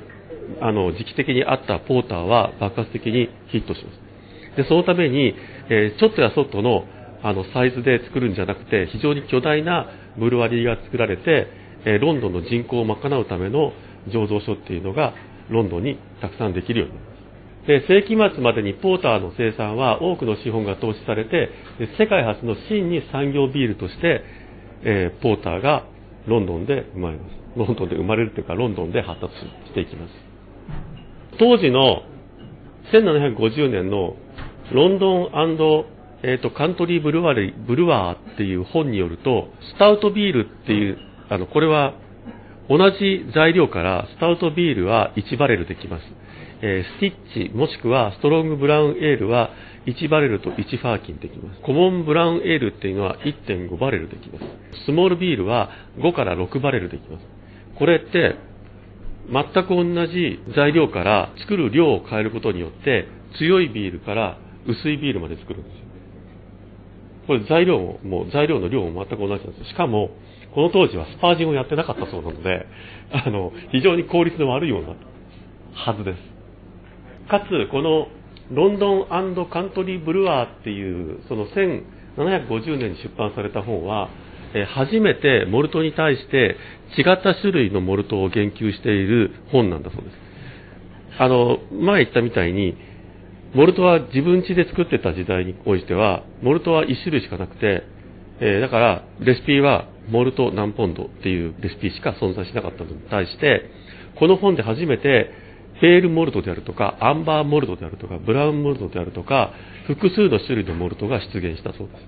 あの、時期的にあったポーターは爆発的にヒットします。で、そのために、えーちょっとやそっとのあのサイズで作るんじゃなくて、非常に巨大なブルワリーが作られて、えロンドンの人口を賄うための醸造所っていうのが、ロンドンにたくさんできるようになります。で世紀末までにポーターの生産は多くの資本が投資されて世界初の真に産業ビールとして、えーポーターがロンドンで生まれますロンドンで生まれるというかロンドンで発達していきます当時の1750年のロンドンえーとカントリーブルワリブルワーっていう本によるとスタウトビールっていうあのこれは同じ材料からスタウトビールは1バレルできます。えースティッチもしくはストロングブラウンエールは1バレルと1ファーキンできます。コモンブラウンエールっていうのは1.5バレルできます。スモールビールは5から6バレルできます。これって全く同じ材料から作る量を変えることによって強いビールから薄いビールまで作るんですよ。これ材料も、もう材料の量も全く同じなんです。しかも、この当時はスパージングをやってなかったそうなので、あの、非常に効率の悪いようなはずです。かつ、このロンドンカントリーブルワーっていう、その1750年に出版された本は、え初めてモルトに対して違った種類のモルトを言及している本なんだそうです。あの、前言ったみたいに、モルトは自分家で作ってた時代においては、モルトは1種類しかなくて、えーだから、レシピはモルト何ポンドっていうレシピしか存在しなかったのに対して、この本で初めて、ペールモルトであるとか、アンバーモルトであるとか、ブラウンモルトであるとか、複数の種類のモルトが出現したそうです。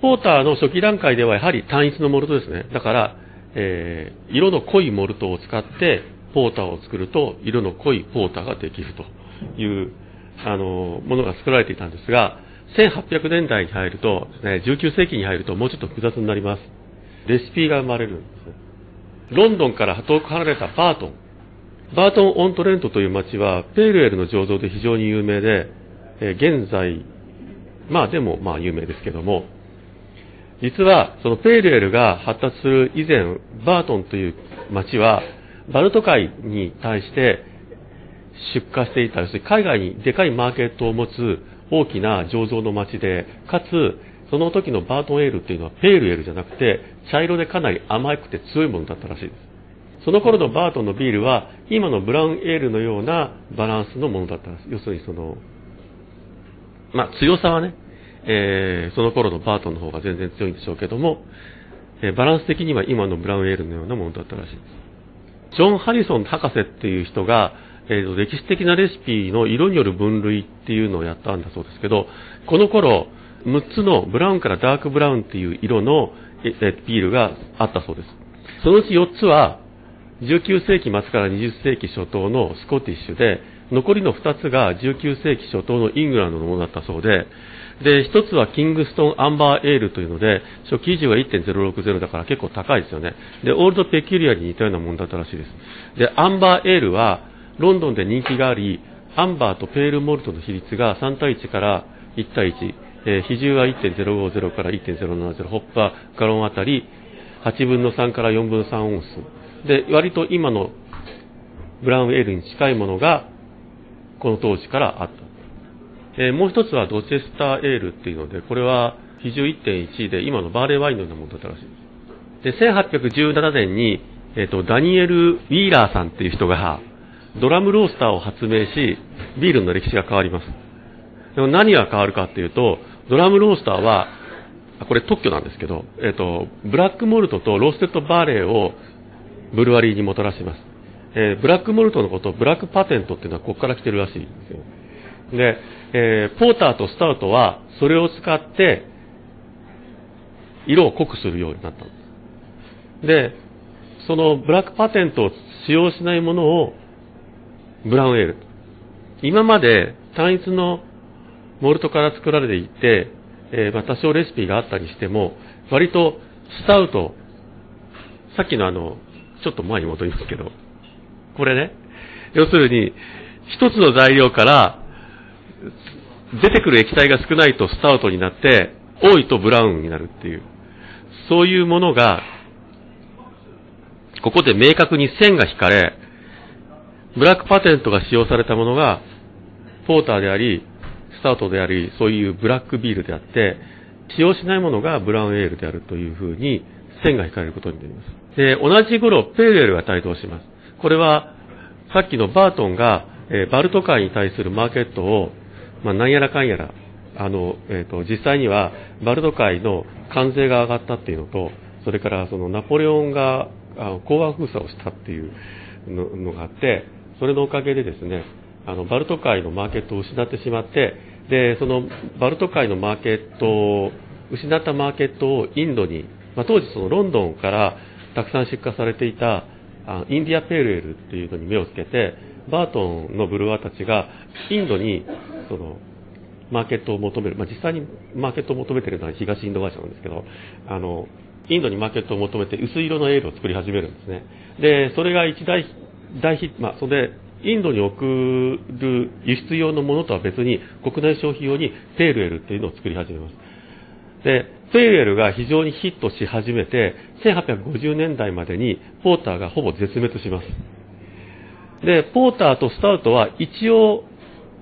ポーターの初期段階ではやはり単一のモルトですね。だから、えー色の濃いモルトを使ってポーターを作ると色の濃いポーターができるというあのものが作られていたんですが1800年代に入ると、ね、19世紀に入るともうちょっと複雑になります。レシピが生まれるんですロンドンから遠く離れたバートン。バートン・オントレントという町はペールエルの醸造で非常に有名で、え現在まあでもまあ有名ですけども実はそのペールエルが発達する以前バートンという町はバルト海に対して出荷していた海外にでかいマーケットを持つ大きな醸造の町でかつその時のバートンエールっていうのはペールエールじゃなくて茶色でかなり甘くて強いものだったらしいです。その頃のバートンのビールは今のブラウンエールのようなバランスのものだったらしい。要するにそのまあ、強さはね、えーその頃のバートンの方が全然強いんでしょうけども、えーバランス的には今のブラウンエールのようなものだったらしいです。ジョン・ハリソン博士っていう人が、えー歴史的なレシピの色による分類っていうのをやったんだそうですけど、この頃、6つのブラウンからダークブラウンっていう色のビールがあったそうです。そのうち4つは、19世紀末から20世紀初頭のスコティッシュで、残りの2つが19世紀初頭のイングランドのものだったそうで、で、1つはキングストンアンバーエールというので、初期維持は1.060だから結構高いですよね。で、オールドペキュリアに似たようなものだったらしいです。で、アンバーエールは、ロンドンで人気があり、アンバーとペールモルトの比率が3対1から1対1、えー比重は1.050から1.070、ホップはガロンあたり8分の3から4分の3オンス。で、割と今のブラウンエールに近いものが、この当時からあった。えーもう一つはドチェスターエールっていうので、これは比重1.1で今のバーレーワインのようなものだったらしいです。で、1817年に、えっ、と、ダニエル・ウィーラーさんっていう人が、ドラムロースターを発明し、ビールの歴史が変わります。でも何が変わるかっていうと、ドラムロースターは、これ特許なんですけど、えっ、と、ブラックモルトとローステッドバーレーをブルワリーにもたらします。えーブラックモルトのことをブラックパテントっていうのはここから来てるらしいんですよ。で、えーポーターとスタウトはそれを使って色を濃くするようになったんです。で、そのブラックパテントを使用しないものをブラウンエール。今まで単一のモルトから作られていて、えーま多少レシピがあったにしても、割とスタウト、さっきのあの、ちょっと前に戻りますけど、これね、要するに、一つの材料から出てくる液体が少ないとスタウトになって、多いとブラウンになるっていう、そういうものが、ここで明確に線が引かれ、ブラックパテントが使用されたものが、ポーターであり、スタートであり、そういうブラックビールであって、使用しないものがブラウンエールであるというふうに線が引かれることになります。で、同じ頃、ペールエールが台頭します。これは、さっきのバートンが、え、バルト海に対するマーケットを、まあ、なんやらかんやら、あの、えっ、ー、と、実際には、バルト海の関税が上がったっていうのと、それからそのナポレオンがあの講和封鎖をしたっていうのがあって、それのおかげでですね、あのバルト海のマーケットを失ってしまって、でそのバルト海のマーケットを失ったマーケットをインドに、まあ、当時そのロンドンからたくさん出荷されていたあインディアペールエールっていうのに目をつけてバートンのブルワーたちがインドにそのマーケットを求める、まあ、実際にマーケットを求めているのは東インド会社なんですけどあのインドにマーケットを求めて薄い色のエールを作り始めるんですね。でそれが一大大ヒット、まあ、それでインドに送る輸出用のものとは別に国内消費用にペールエルっていうのを作り始めます。で、ペールエルが非常にヒットし始めて、1850年代までにポーターがほぼ絶滅します。で、ポーターとスタウトは一応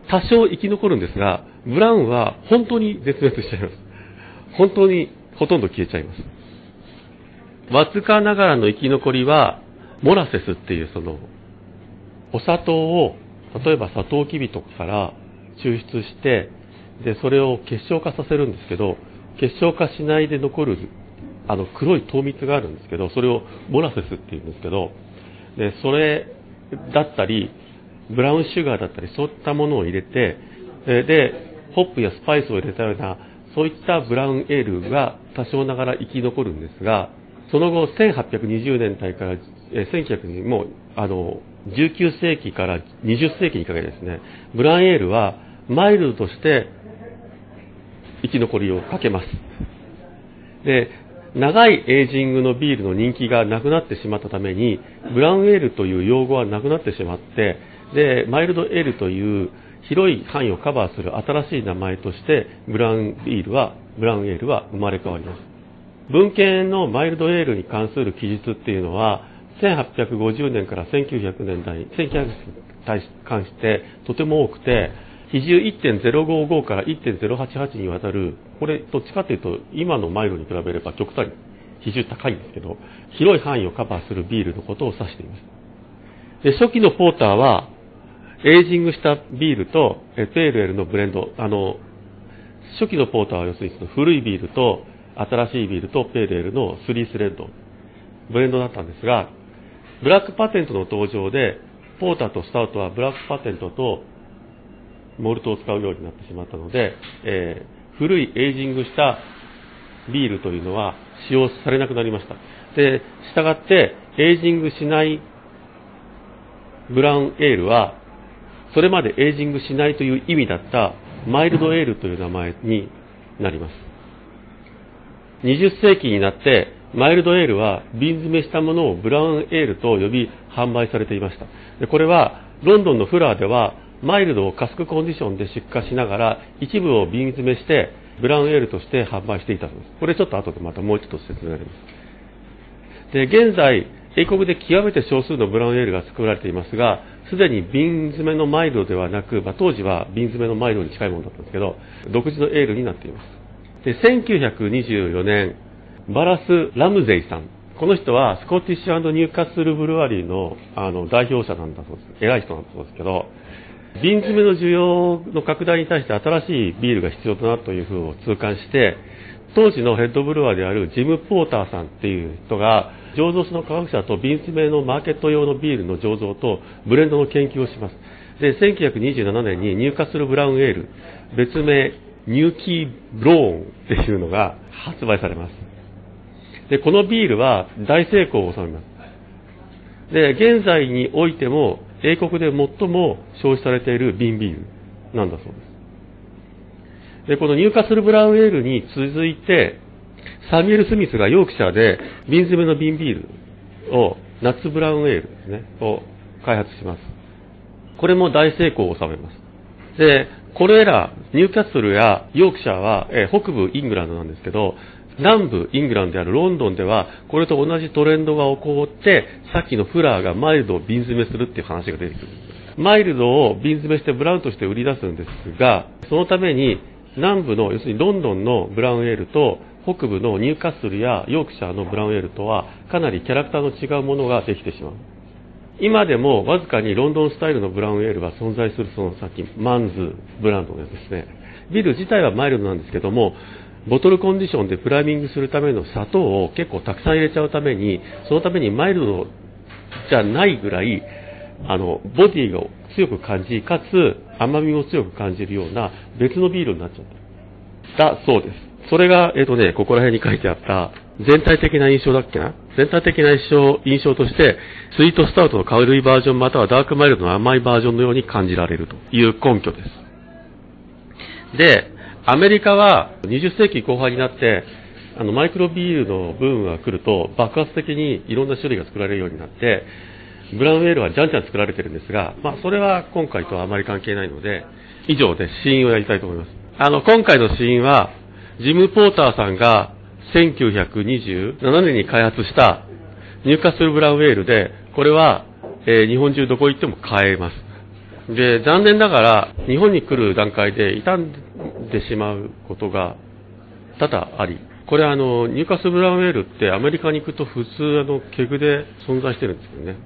多少生き残るんですが、ブラウンは本当に絶滅しちゃいます。本当にほとんど消えちゃいます。わずかながらの生き残りは、モラセスっていうそのお砂糖を例えばサトウキビとかから抽出してでそれを結晶化させるんですけど結晶化しないで残るあの黒い糖蜜があるんですけどそれをモラセスっていうんですけどでそれだったりブラウンシュガーだったりそういったものを入れてでホップやスパイスを入れたようなそういったブラウンエールが多少ながら生き残るんですがその後1820年代から1900年もうあの19世紀から20世紀にかけてですね、ブランエールはマイルドとして生き残りをかけます。で、長いエイジングのビールの人気がなくなってしまったために、ブラウンエールという用語はなくなってしまって、で、マイルドエールという広い範囲をカバーする新しい名前として、ブランビールは、ブラウンエールは生まれ変わります。文献のマイルドエールに関する記述っていうのは、1850年から1900年代、1900年に関してとても多くて、比重1.055から1.088にわたる、これ、どっちかというと、今のマイルに比べれば極端に比重高いんですけど、広い範囲をカバーするビールのことを指しています。で初期のポーターは、エイジングしたビールとペールエルのブレンド、あの、初期のポーターは要するに古いビールと新しいビールとペールエールの3スレッド、ブレンドだったんですが、ブラックパテントの登場で、ポーターとスタウトはブラックパテントモルトを使うようになってしまったので、えー、古いエイジングしたビールというのは使用されなくなりました。で、従って、エイジングしないブラウンエールは、それまでエイジングしないという意味だったマイルドエールという名前になります。20世紀になってマイルドエールは瓶詰めしたものをブラウンエールと呼び販売されていました。でこれはロンドンのフラーではマイルドをカスクコンディションで出荷しながら一部を瓶詰めしてブラウンエールとして販売していたんです。これちょっと後でまたもう一つ説明があります。で現在英国で極めて少数のブラウンエールが作られていますがすでに瓶詰めのマイルドではなく、まあ、当時は瓶詰めのマイルドに近いものだったんですけど独自のエールになっています。で1924年バラス・ラムゼイさん。この人はスコティッシュニューカッスルブルワリーのあの代表者なんだそうです。偉い人なんだそうですけど、瓶詰めの需要の拡大に対して新しいビールが必要だなというふうを痛感して、当時のヘッドブルワーであるジム・ポーターさんっていう人が、醸造所の科学者と瓶詰めのマーケット用のビールの醸造とブレンドの研究をします。で、1927年にニューカッスルブラウンエール、別名ニューキーブローンっていうのが発売されます。で、このビールは大成功を収めます。で、現在においても、英国で最も消費されている瓶ビールなんだそうです。で、このニューカスルブラウンエールに続いて、サミュエル・スミスがヨークシャーで瓶詰めの瓶ビールを、ナッツブラウンエールですね、を開発します。これも大成功を収めます。で、これら、ニューキャッスルやヨークシャーは、え北部イングランドなんですけど、南部イングランドであるロンドンでは、これと同じトレンドが起こって、さっきのフラーがマイルドを瓶詰めするっていう話が出てくる。マイルドを瓶詰めしてブラウンとして売り出すんですが、そのために南部の、要するにロンドンのブラウンエールと北部のニューカッスルやヨークシャーのブラウンエールとはかなりキャラクターの違うものができてしまう。今でもわずかにロンドンスタイルのブラウンエールが存在するその先、マンズブランドですね、ビル自体はマイルドなんですけども、ボトルコンディションでプライミングするための砂糖を結構たくさん入れちゃうために、そのためにマイルドじゃないぐらい、あの、ボディが強く感じ、かつ甘みも強く感じるような別のビールになっちゃった。だそうです。それが、えっ、ー、とね、ここら辺に書いてあった全体的な印象だっけな？全体的な印象印象として、スイートスタウトの軽いバージョンまたはダークマイルドの甘いバージョンのように感じられるという根拠です。で、アメリカは20世紀後半になって、あのマイクロビールのブームが来ると爆発的にいろんな種類が作られるようになって、ブラウンウェールはじゃんじゃん作られてるんですが、まあ、それは今回とはあまり関係ないので、以上で死因をやりたいと思います。あの、今回の死因は、ジム・ポーターさんが1927年に開発したニューカッスル・ブラウンウェールで、これは、えー、日本中どこ行っても買えます。で、残念ながら、日本に来る段階で傷んでしまうことが多々あり、これあの、ニューカス・ブラウンウェールってアメリカに行くと普通あの、ケグで存在してるんですよね。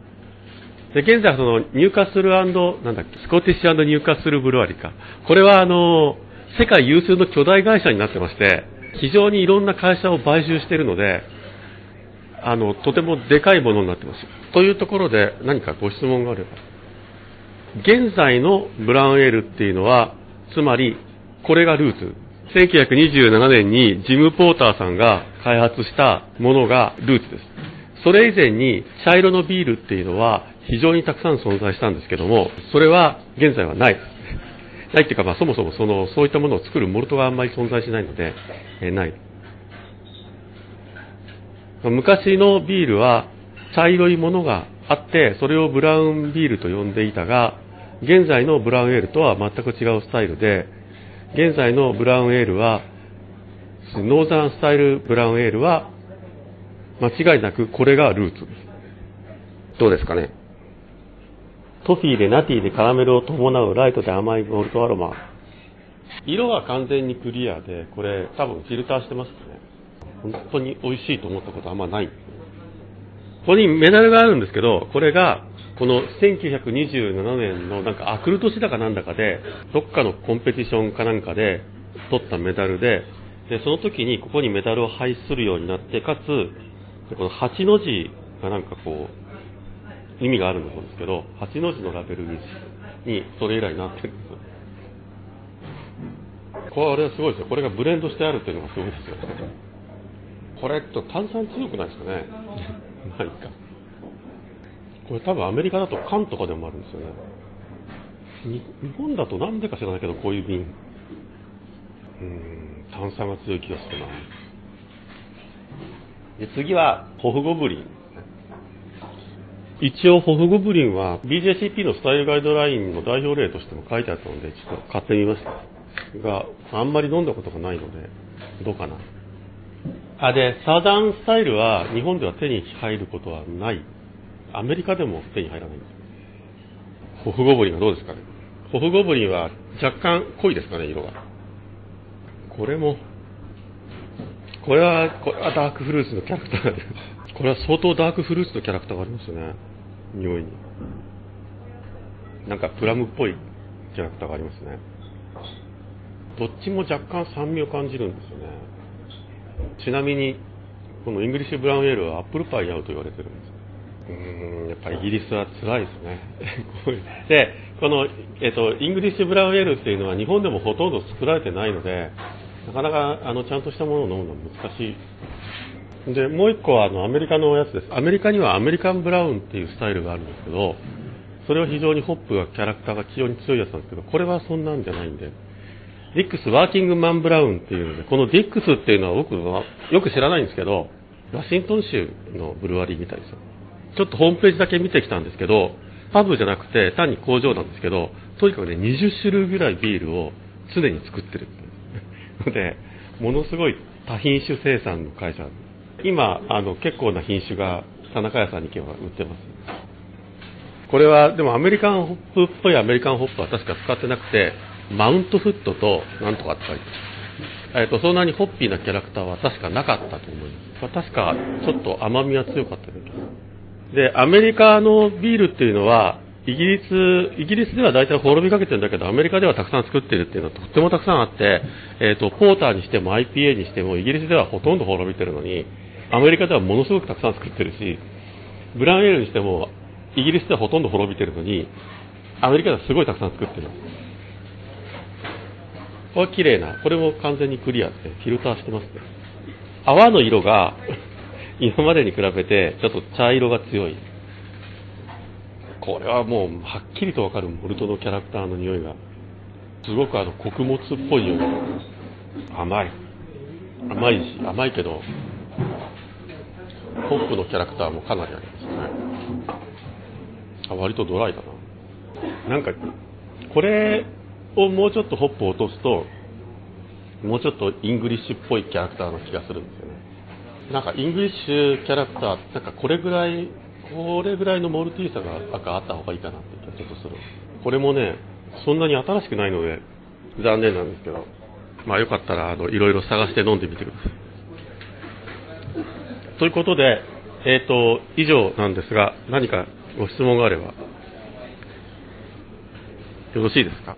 で、現在その、ニューカスルなんだっけ、スコティッシュニューカスルブルワリか。これはあの、世界有数の巨大会社になってまして、非常にいろんな会社を買収しているので、あの、とてもでかいものになってます。というところで何かご質問があれば。現在のブラウンエールっていうのは、つまり、これがルーツ。1927年にジム・ポーターさんが開発したものがルーツです。それ以前に茶色のビールっていうのは非常にたくさん存在したんですけども、それは現在はない。ないっていうか、まあ、そもそもそのそういったものを作るモルトがあんまり存在しないので、え、ない。昔のビールは茶色いものがあって、それをブラウンビールと呼んでいたが、現在のブラウンエールとは全く違うスタイルで、現在のブラウンエールは、ノーザンスタイルブラウンエールは、間違いなくこれがルーツです。どうですかね？トフィーでナティでカラメルを伴うライトで甘いモルトアロマ。色は完全にクリアで、これ多分フィルターしてますね。本当に美味しいと思ったことあんまない。ここにメダルがあるんですけど、これが、この1927年のなんかアクル年だかなんだかで、どっかのコンペティションかなんかで取ったメダルで、で、その時にここにメダルを配するようになって、かつ、この8の字がなんかこう、意味があるんだと思うんですけど、8の字のラベルにそれ以来なってるんですよ。これはすごいですよ。これがブレンドしてあるっていうのがすごいですよね。これと炭酸強くないですかね。ないか。これ多分アメリカだと缶とかでもあるんですよね。日本だとなんでか知らないけど、こういう瓶。うん、炭酸が強い気がするな。で次は、ホフゴブリン。一応、ホフゴブリンは BJCP のスタイルガイドラインの代表例としても書いてあったので、ちょっと買ってみました。が、あんまり飲んだことがないので、どうかな。あ、で、サーダンスタイルは日本では手に入ることはない。アメリカでも手に入らないんです。ホフゴブリンはどうですかね。ホフゴブリンは若干濃いですかね、色が。これも、これは、これはダークフルーツのキャラクターが出る。これは相当ダークフルーツのキャラクターがありますよね。匂いに。なんかプラムっぽいキャラクターがありますね。どっちも若干酸味を感じるんですよね。ちなみに、このイングリッシュブラウンエールはアップルパイに合うと言われてるんです。うん、やっぱりイギリスは辛いですね。で、この、えっと、イングリッシュブラウンエールっていうのは日本でもほとんど作られてないので、なかなかあのちゃんとしたものを飲むのは難しいで、もう一個はあのアメリカのやつです。アメリカにはアメリカンブラウンっていうスタイルがあるんですけど、それは非常にホップがキャラクターが非常に強いやつなんですけど、これはそんなんじゃないんで、ディックスワーキングマンブラウンっていうので、このディックスっていうのは僕はよく知らないんですけど、ワシントン州のブルワリーみたいですよ。ちょっとホームページだけ見てきたんですけど、パブじゃなくて単に工場なんですけど、とにかくね、20種類ぐらいビールを常に作ってる。の で、ものすごい多品種生産の会社今、あの結構な品種が田中屋さんに行けば売ってます。これは、でもアメリカンホップっぽいアメリカンホップは確か使ってなくて、マウントフットとなんとかって書いてある。えっと、そんなにホッピーなキャラクターは確かなかったと思います。確か、ちょっと甘みは強かったけど。で、アメリカのビールっていうのは、イギリス、イギリスでは大体滅びかけてるんだけど、アメリカではたくさん作ってるっていうのはとってもたくさんあって、えっ、ー、と、ポーターにしても IPA にしても、イギリスではほとんど滅びてるのに、アメリカではものすごくたくさん作ってるし、ブラウンエールにしても、イギリスではほとんど滅びてるのに、アメリカではすごいたくさん作ってる。これは綺麗な、これも完全にクリアってフィルターしてますね。泡の色が今までに比べてちょっと茶色が強い。これはもうはっきりとわかるモルトのキャラクターの匂いが、すごくあの穀物っぽい匂いが甘い。甘いし、甘いけど、ホップのキャラクターもかなりありますね。あ割とドライだな。なんか、これをもうちょっとホップを落とすと、もうちょっとイングリッシュっぽいキャラクターの気がするんですよ。なんかイングリッシュキャラクター、なんかこれぐらいこれぐらいのモルティーさがあった方がいいかなって気がちょっとする。これもね、そんなに新しくないので、残念なんですけど、まあよかったら、あの、いろいろ探して飲んでみてください。ということで、えっ、ー、と、以上なんですが、何かご質問があれば、よろしいですか？